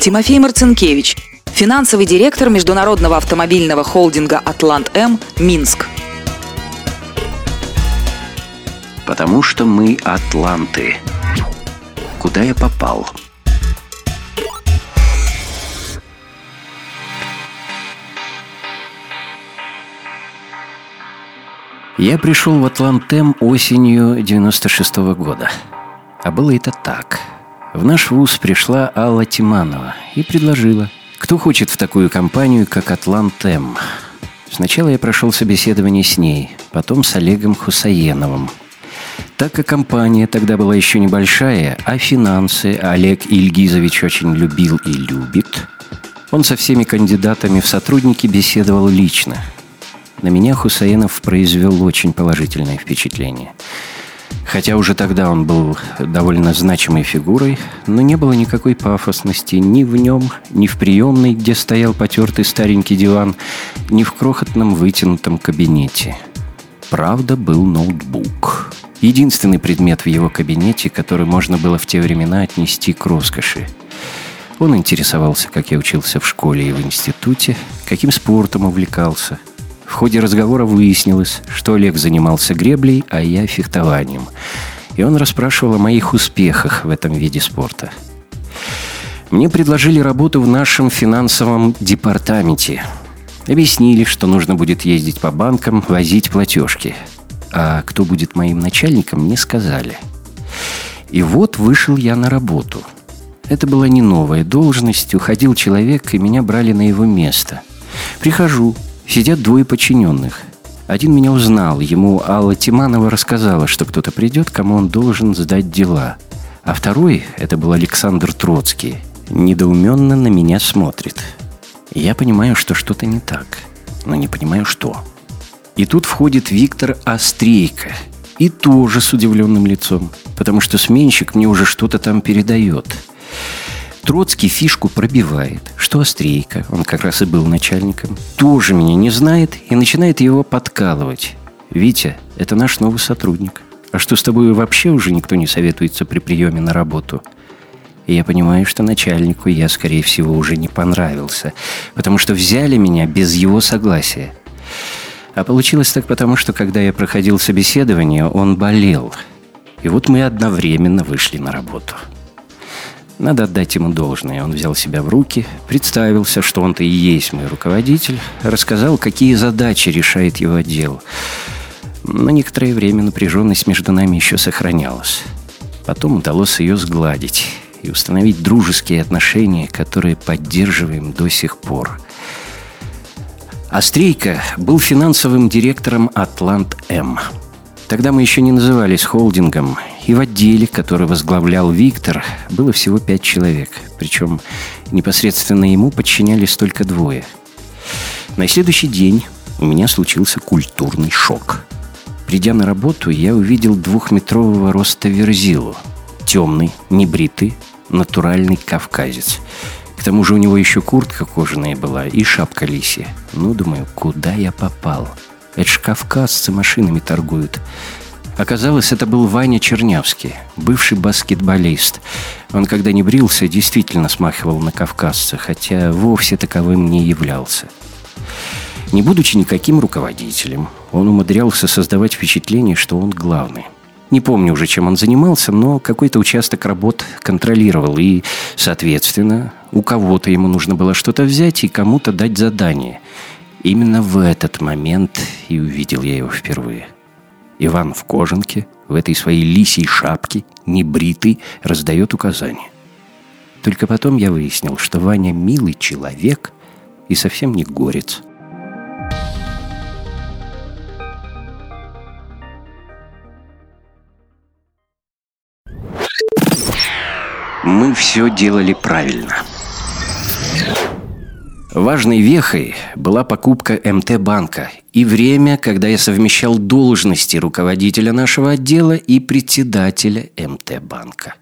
Тимофей Марцинкевич, финансовый директор международного автомобильного холдинга «Атлант-М» Минск. Потому что мы атланты. Куда я попал? Я пришел в Атлантем осенью 96 -го года. А было это так. В наш вуз пришла Алла Тиманова и предложила, кто хочет в такую компанию, как Атлантем. Сначала я прошел собеседование с ней, потом с Олегом Хусаеновым. Так как компания тогда была еще небольшая, а финансы Олег Ильгизович очень любил и любит, он со всеми кандидатами в сотрудники беседовал лично – на меня Хусаинов произвел очень положительное впечатление. Хотя уже тогда он был довольно значимой фигурой, но не было никакой пафосности ни в нем, ни в приемной, где стоял потертый старенький диван, ни в крохотном вытянутом кабинете. Правда, был ноутбук. Единственный предмет в его кабинете, который можно было в те времена отнести к роскоши. Он интересовался, как я учился в школе и в институте, каким спортом увлекался – в ходе разговора выяснилось, что Олег занимался греблей, а я фехтованием. И он расспрашивал о моих успехах в этом виде спорта. Мне предложили работу в нашем финансовом департаменте. Объяснили, что нужно будет ездить по банкам, возить платежки. А кто будет моим начальником, не сказали. И вот вышел я на работу. Это была не новая должность, уходил человек, и меня брали на его место. Прихожу, Сидят двое подчиненных. Один меня узнал. Ему Алла Тиманова рассказала, что кто-то придет, кому он должен сдать дела. А второй, это был Александр Троцкий, недоуменно на меня смотрит. Я понимаю, что что-то не так, но не понимаю, что. И тут входит Виктор Острейко. И тоже с удивленным лицом, потому что сменщик мне уже что-то там передает. Троцкий фишку пробивает, что Острейка, он как раз и был начальником, тоже меня не знает и начинает его подкалывать. «Витя, это наш новый сотрудник. А что с тобой вообще уже никто не советуется при приеме на работу?» И я понимаю, что начальнику я, скорее всего, уже не понравился, потому что взяли меня без его согласия. А получилось так потому, что когда я проходил собеседование, он болел. И вот мы одновременно вышли на работу. Надо отдать ему должное. Он взял себя в руки, представился, что он-то и есть мой руководитель, рассказал, какие задачи решает его отдел. На некоторое время напряженность между нами еще сохранялась. Потом удалось ее сгладить и установить дружеские отношения, которые поддерживаем до сих пор. Острейка был финансовым директором «Атлант-М». Тогда мы еще не назывались холдингом, и в отделе, который возглавлял Виктор, было всего пять человек. Причем непосредственно ему подчинялись только двое. На следующий день у меня случился культурный шок. Придя на работу, я увидел двухметрового роста верзилу. Темный, небритый, натуральный кавказец. К тому же у него еще куртка кожаная была и шапка лисья. Ну, думаю, куда я попал?» Это ж кавказцы машинами торгуют. Оказалось, это был Ваня Чернявский, бывший баскетболист. Он, когда не брился, действительно смахивал на кавказца, хотя вовсе таковым не являлся. Не будучи никаким руководителем, он умудрялся создавать впечатление, что он главный. Не помню уже, чем он занимался, но какой-то участок работ контролировал, и, соответственно, у кого-то ему нужно было что-то взять и кому-то дать задание – Именно в этот момент и увидел я его впервые. Иван в кожанке, в этой своей лисьей шапке, небритый, раздает указания. Только потом я выяснил, что Ваня милый человек и совсем не горец. Мы все делали правильно. Важной вехой была покупка МТ-банка и время, когда я совмещал должности руководителя нашего отдела и председателя МТ-банка.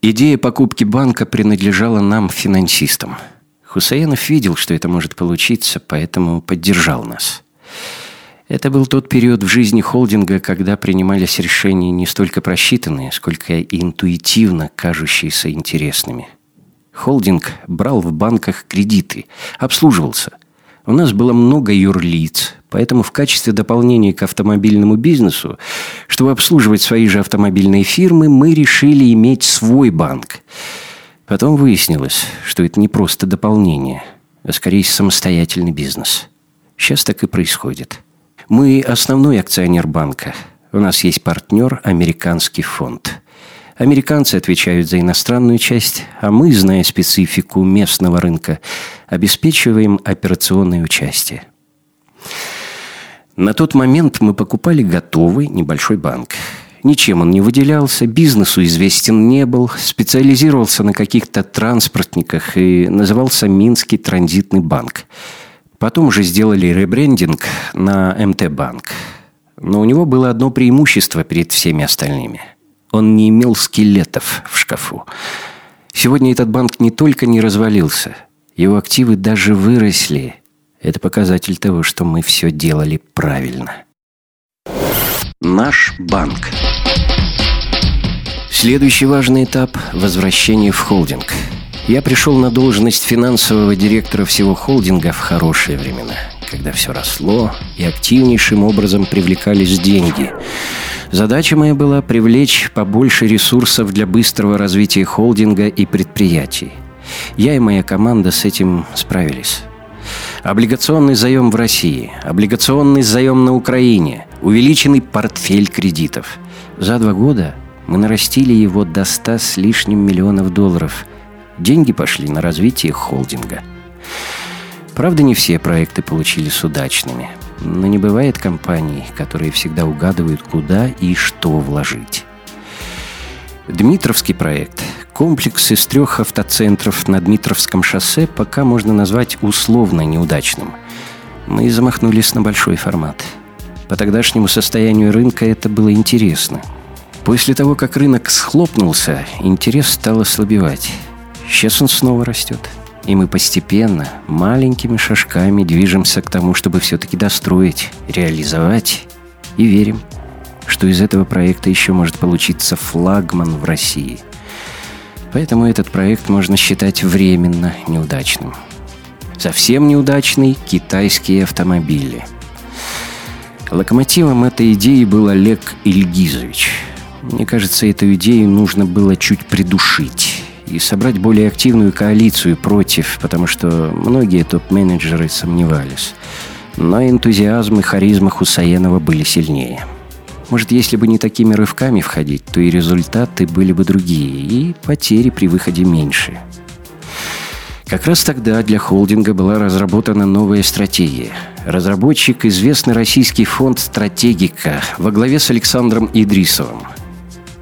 Идея покупки банка принадлежала нам, финансистам. Хусаинов видел, что это может получиться, поэтому поддержал нас. Это был тот период в жизни холдинга, когда принимались решения не столько просчитанные, сколько интуитивно кажущиеся интересными – Холдинг брал в банках кредиты, обслуживался. У нас было много юрлиц, поэтому в качестве дополнения к автомобильному бизнесу, чтобы обслуживать свои же автомобильные фирмы, мы решили иметь свой банк. Потом выяснилось, что это не просто дополнение, а скорее самостоятельный бизнес. Сейчас так и происходит. Мы основной акционер банка. У нас есть партнер – американский фонд – Американцы отвечают за иностранную часть, а мы, зная специфику местного рынка, обеспечиваем операционное участие. На тот момент мы покупали готовый небольшой банк. Ничем он не выделялся, бизнесу известен не был, специализировался на каких-то транспортниках и назывался Минский транзитный банк. Потом уже сделали ребрендинг на МТ-банк. Но у него было одно преимущество перед всеми остальными – он не имел скелетов в шкафу. Сегодня этот банк не только не развалился, его активы даже выросли. Это показатель того, что мы все делали правильно. Наш банк. Следующий важный этап – возвращение в холдинг. Я пришел на должность финансового директора всего холдинга в хорошие времена, когда все росло и активнейшим образом привлекались деньги – Задача моя была привлечь побольше ресурсов для быстрого развития холдинга и предприятий. Я и моя команда с этим справились. Облигационный заем в России, облигационный заем на Украине, увеличенный портфель кредитов. За два года мы нарастили его до 100 с лишним миллионов долларов. Деньги пошли на развитие холдинга. Правда, не все проекты получились удачными – но не бывает компаний, которые всегда угадывают, куда и что вложить. Дмитровский проект, комплекс из трех автоцентров на Дмитровском шоссе, пока можно назвать условно неудачным. Мы замахнулись на большой формат. По тогдашнему состоянию рынка это было интересно. После того, как рынок схлопнулся, интерес стал ослабевать. Сейчас он снова растет. И мы постепенно, маленькими шажками движемся к тому, чтобы все-таки достроить, реализовать. И верим, что из этого проекта еще может получиться флагман в России. Поэтому этот проект можно считать временно неудачным. Совсем неудачный – китайские автомобили. Локомотивом этой идеи был Олег Ильгизович. Мне кажется, эту идею нужно было чуть придушить и собрать более активную коалицию против, потому что многие топ-менеджеры сомневались. Но энтузиазм и харизма Хусаенова были сильнее. Может, если бы не такими рывками входить, то и результаты были бы другие, и потери при выходе меньше. Как раз тогда для холдинга была разработана новая стратегия. Разработчик – известный российский фонд «Стратегика» во главе с Александром Идрисовым –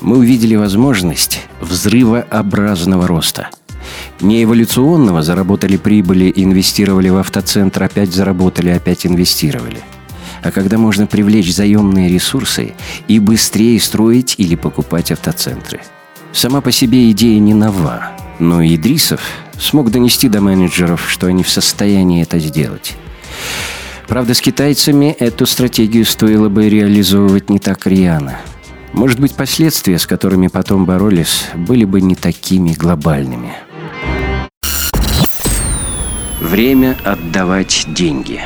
мы увидели возможность взрывообразного роста. Не эволюционного заработали прибыли, инвестировали в автоцентр, опять заработали, опять инвестировали. А когда можно привлечь заемные ресурсы и быстрее строить или покупать автоцентры. Сама по себе идея не нова, но Идрисов смог донести до менеджеров, что они в состоянии это сделать. Правда, с китайцами эту стратегию стоило бы реализовывать не так рьяно – может быть, последствия, с которыми потом боролись, были бы не такими глобальными. Время отдавать деньги.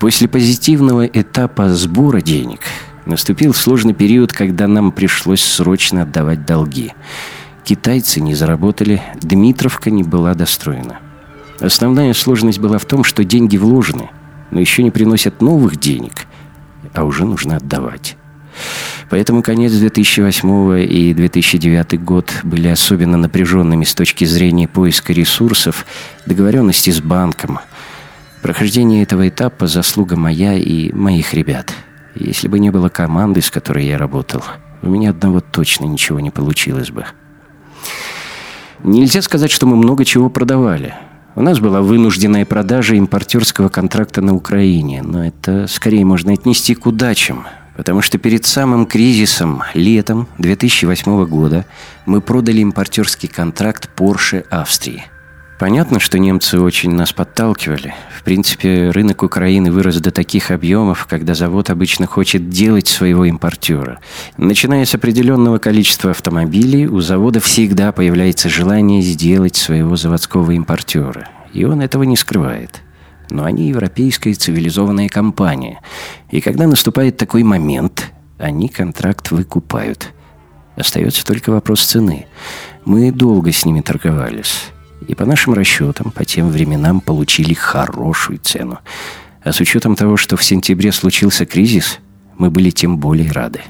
После позитивного этапа сбора денег наступил сложный период, когда нам пришлось срочно отдавать долги. Китайцы не заработали, Дмитровка не была достроена. Основная сложность была в том, что деньги вложены, но еще не приносят новых денег – а уже нужно отдавать. Поэтому конец 2008 и 2009 год были особенно напряженными с точки зрения поиска ресурсов, договоренности с банком. Прохождение этого этапа – заслуга моя и моих ребят. Если бы не было команды, с которой я работал, у меня одного точно ничего не получилось бы. Нельзя сказать, что мы много чего продавали – у нас была вынужденная продажа импортерского контракта на Украине, но это скорее можно отнести к удачам, потому что перед самым кризисом, летом 2008 года, мы продали импортерский контракт Porsche Австрии. Понятно, что немцы очень нас подталкивали. В принципе, рынок Украины вырос до таких объемов, когда завод обычно хочет делать своего импортера. Начиная с определенного количества автомобилей, у завода всегда появляется желание сделать своего заводского импортера. И он этого не скрывает. Но они европейская цивилизованная компания. И когда наступает такой момент, они контракт выкупают. Остается только вопрос цены. Мы долго с ними торговались. И по нашим расчетам, по тем временам получили хорошую цену. А с учетом того, что в сентябре случился кризис, мы были тем более рады.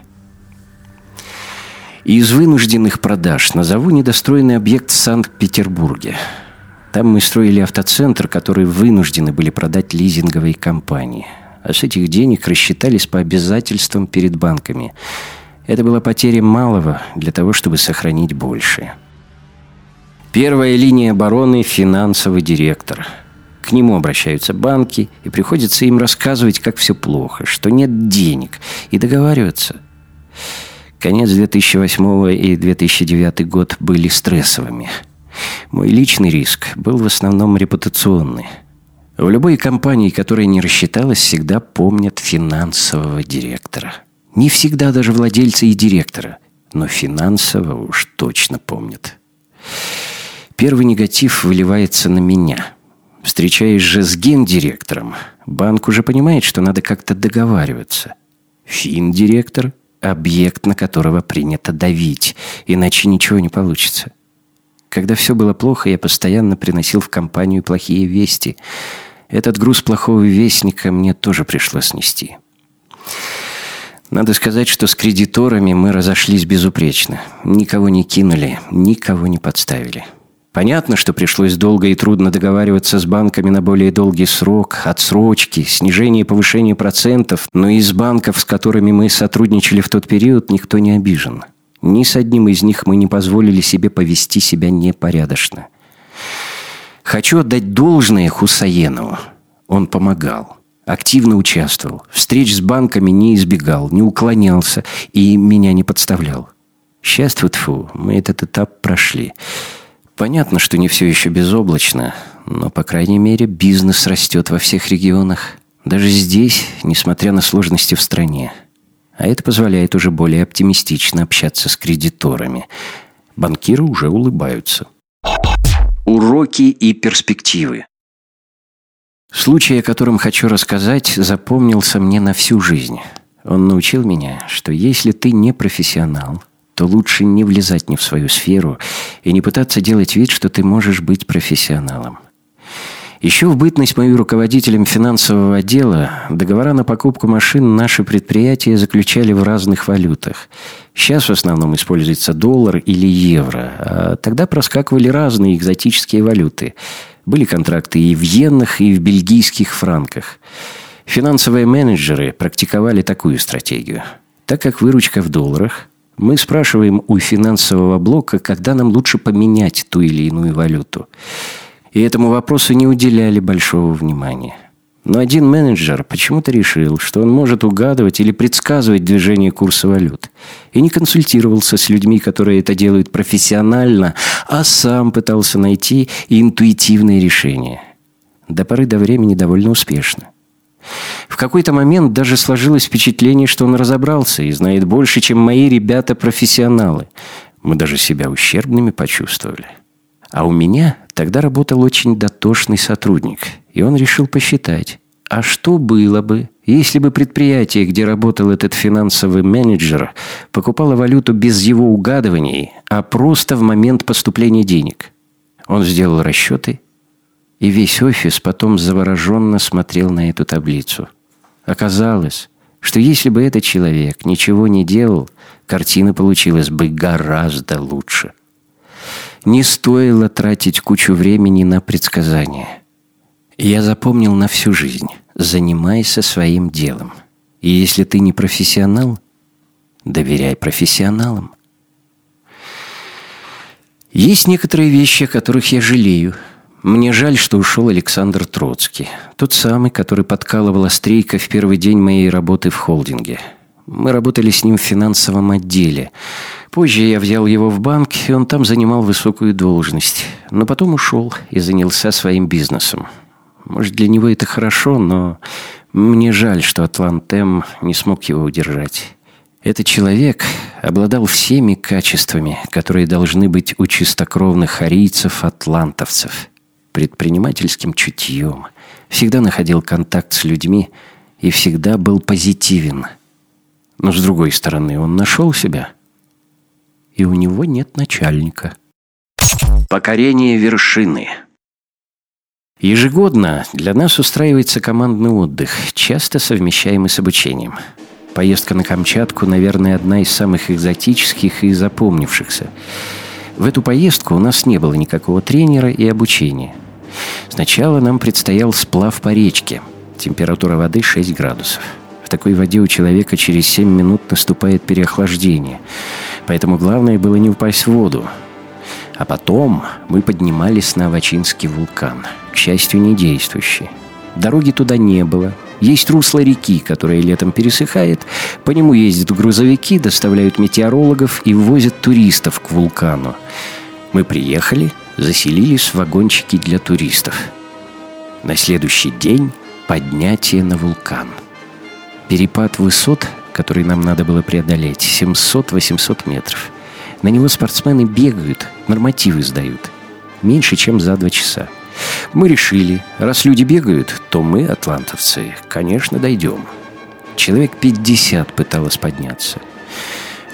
Из вынужденных продаж назову недостроенный объект в Санкт-Петербурге. Там мы строили автоцентр, который вынуждены были продать лизинговой компании. А с этих денег рассчитались по обязательствам перед банками. Это была потеря малого для того, чтобы сохранить большее. Первая линия обороны – финансовый директор. К нему обращаются банки, и приходится им рассказывать, как все плохо, что нет денег, и договариваться. Конец 2008 и 2009 год были стрессовыми. Мой личный риск был в основном репутационный. В любой компании, которая не рассчиталась, всегда помнят финансового директора. Не всегда даже владельца и директора, но финансового уж точно помнят. Первый негатив выливается на меня. Встречаясь же с гендиректором, банк уже понимает, что надо как-то договариваться. Финдиректор – объект, на которого принято давить, иначе ничего не получится. Когда все было плохо, я постоянно приносил в компанию плохие вести. Этот груз плохого вестника мне тоже пришлось нести. Надо сказать, что с кредиторами мы разошлись безупречно. Никого не кинули, никого не подставили. Понятно, что пришлось долго и трудно договариваться с банками на более долгий срок, отсрочки, снижение и повышение процентов, но из банков, с которыми мы сотрудничали в тот период, никто не обижен. Ни с одним из них мы не позволили себе повести себя непорядочно. Хочу отдать должное Хусаенову. Он помогал, активно участвовал, встреч с банками не избегал, не уклонялся и меня не подставлял. Счастье тьфу, мы этот этап прошли. Понятно, что не все еще безоблачно, но, по крайней мере, бизнес растет во всех регионах. Даже здесь, несмотря на сложности в стране. А это позволяет уже более оптимистично общаться с кредиторами. Банкиры уже улыбаются. Уроки и перспективы. Случай, о котором хочу рассказать, запомнился мне на всю жизнь. Он научил меня, что если ты не профессионал – то лучше не влезать не в свою сферу и не пытаться делать вид, что ты можешь быть профессионалом. Еще в бытность мою руководителем финансового отдела договора на покупку машин наши предприятия заключали в разных валютах. Сейчас в основном используется доллар или евро, а тогда проскакивали разные экзотические валюты. Были контракты и в иенах, и в бельгийских франках. Финансовые менеджеры практиковали такую стратегию. Так как выручка в долларах – мы спрашиваем у финансового блока, когда нам лучше поменять ту или иную валюту. И этому вопросу не уделяли большого внимания. Но один менеджер почему-то решил, что он может угадывать или предсказывать движение курса валют. И не консультировался с людьми, которые это делают профессионально, а сам пытался найти интуитивные решения. До поры до времени довольно успешно. Какой-то момент даже сложилось впечатление, что он разобрался и знает больше, чем мои ребята-профессионалы. Мы даже себя ущербными почувствовали. А у меня тогда работал очень дотошный сотрудник, и он решил посчитать, а что было бы, если бы предприятие, где работал этот финансовый менеджер, покупало валюту без его угадываний, а просто в момент поступления денег? Он сделал расчеты и весь офис потом завороженно смотрел на эту таблицу. Оказалось, что если бы этот человек ничего не делал, картина получилась бы гораздо лучше. Не стоило тратить кучу времени на предсказания. Я запомнил на всю жизнь. Занимайся своим делом. И если ты не профессионал, доверяй профессионалам. Есть некоторые вещи, о которых я жалею – мне жаль, что ушел Александр Троцкий. Тот самый, который подкалывал Острейка в первый день моей работы в холдинге. Мы работали с ним в финансовом отделе. Позже я взял его в банк, и он там занимал высокую должность. Но потом ушел и занялся своим бизнесом. Может, для него это хорошо, но мне жаль, что Атлантем не смог его удержать. Этот человек обладал всеми качествами, которые должны быть у чистокровных арийцев-атлантовцев. Предпринимательским чутьем, всегда находил контакт с людьми и всегда был позитивен. Но, с другой стороны, он нашел себя, и у него нет начальника. Покорение вершины – Ежегодно для нас устраивается командный отдых, часто совмещаемый с обучением. Поездка на Камчатку, наверное, одна из самых экзотических и запомнившихся. В эту поездку у нас не было никакого тренера и обучения. Сначала нам предстоял сплав по речке. Температура воды 6 градусов. В такой воде у человека через 7 минут наступает переохлаждение. Поэтому главное было не упасть в воду. А потом мы поднимались на Авачинский вулкан – к счастью, не действующий. Дороги туда не было. Есть русло реки, которое летом пересыхает. По нему ездят грузовики, доставляют метеорологов и ввозят туристов к вулкану. Мы приехали, заселились вагончики для туристов. На следующий день поднятие на вулкан. Перепад высот, который нам надо было преодолеть, 700-800 метров. На него спортсмены бегают, нормативы сдают. Меньше, чем за два часа. Мы решили, раз люди бегают, то мы, атлантовцы, конечно, дойдем. Человек 50 пыталось подняться.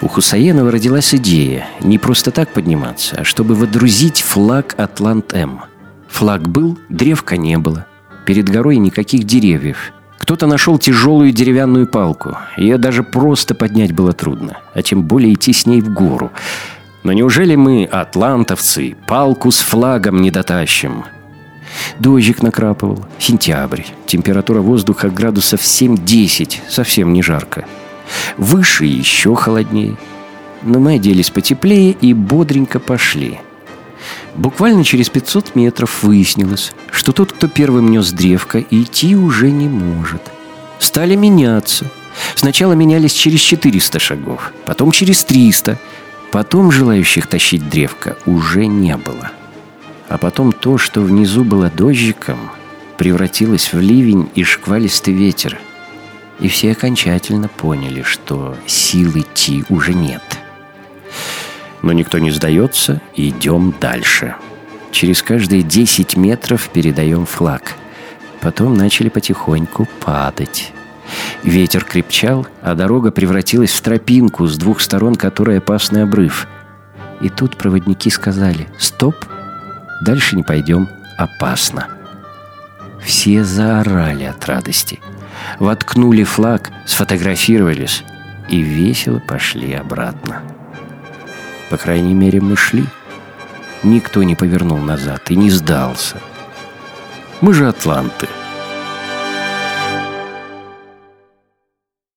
У Хусаенова родилась идея не просто так подниматься, а чтобы водрузить флаг Атлант-М. Флаг был, древка не было. Перед горой никаких деревьев. Кто-то нашел тяжелую деревянную палку. Ее даже просто поднять было трудно, а тем более идти с ней в гору. Но неужели мы, атлантовцы, палку с флагом не дотащим? Дождик накрапывал. Сентябрь. Температура воздуха градусов 7-10. Совсем не жарко. Выше еще холоднее. Но мы оделись потеплее и бодренько пошли. Буквально через 500 метров выяснилось, что тот, кто первым нес древко, идти уже не может. Стали меняться. Сначала менялись через 400 шагов, потом через 300. Потом желающих тащить древко уже не было. А потом то, что внизу было дождиком, превратилось в ливень и шквалистый ветер. И все окончательно поняли, что сил идти уже нет. Но никто не сдается, и идем дальше. Через каждые 10 метров передаем флаг. Потом начали потихоньку падать. Ветер крепчал, а дорога превратилась в тропинку с двух сторон, которой опасный обрыв. И тут проводники сказали «Стоп!» Дальше не пойдем, опасно. Все заорали от радости. Воткнули флаг, сфотографировались и весело пошли обратно. По крайней мере, мы шли. Никто не повернул назад и не сдался. Мы же атланты.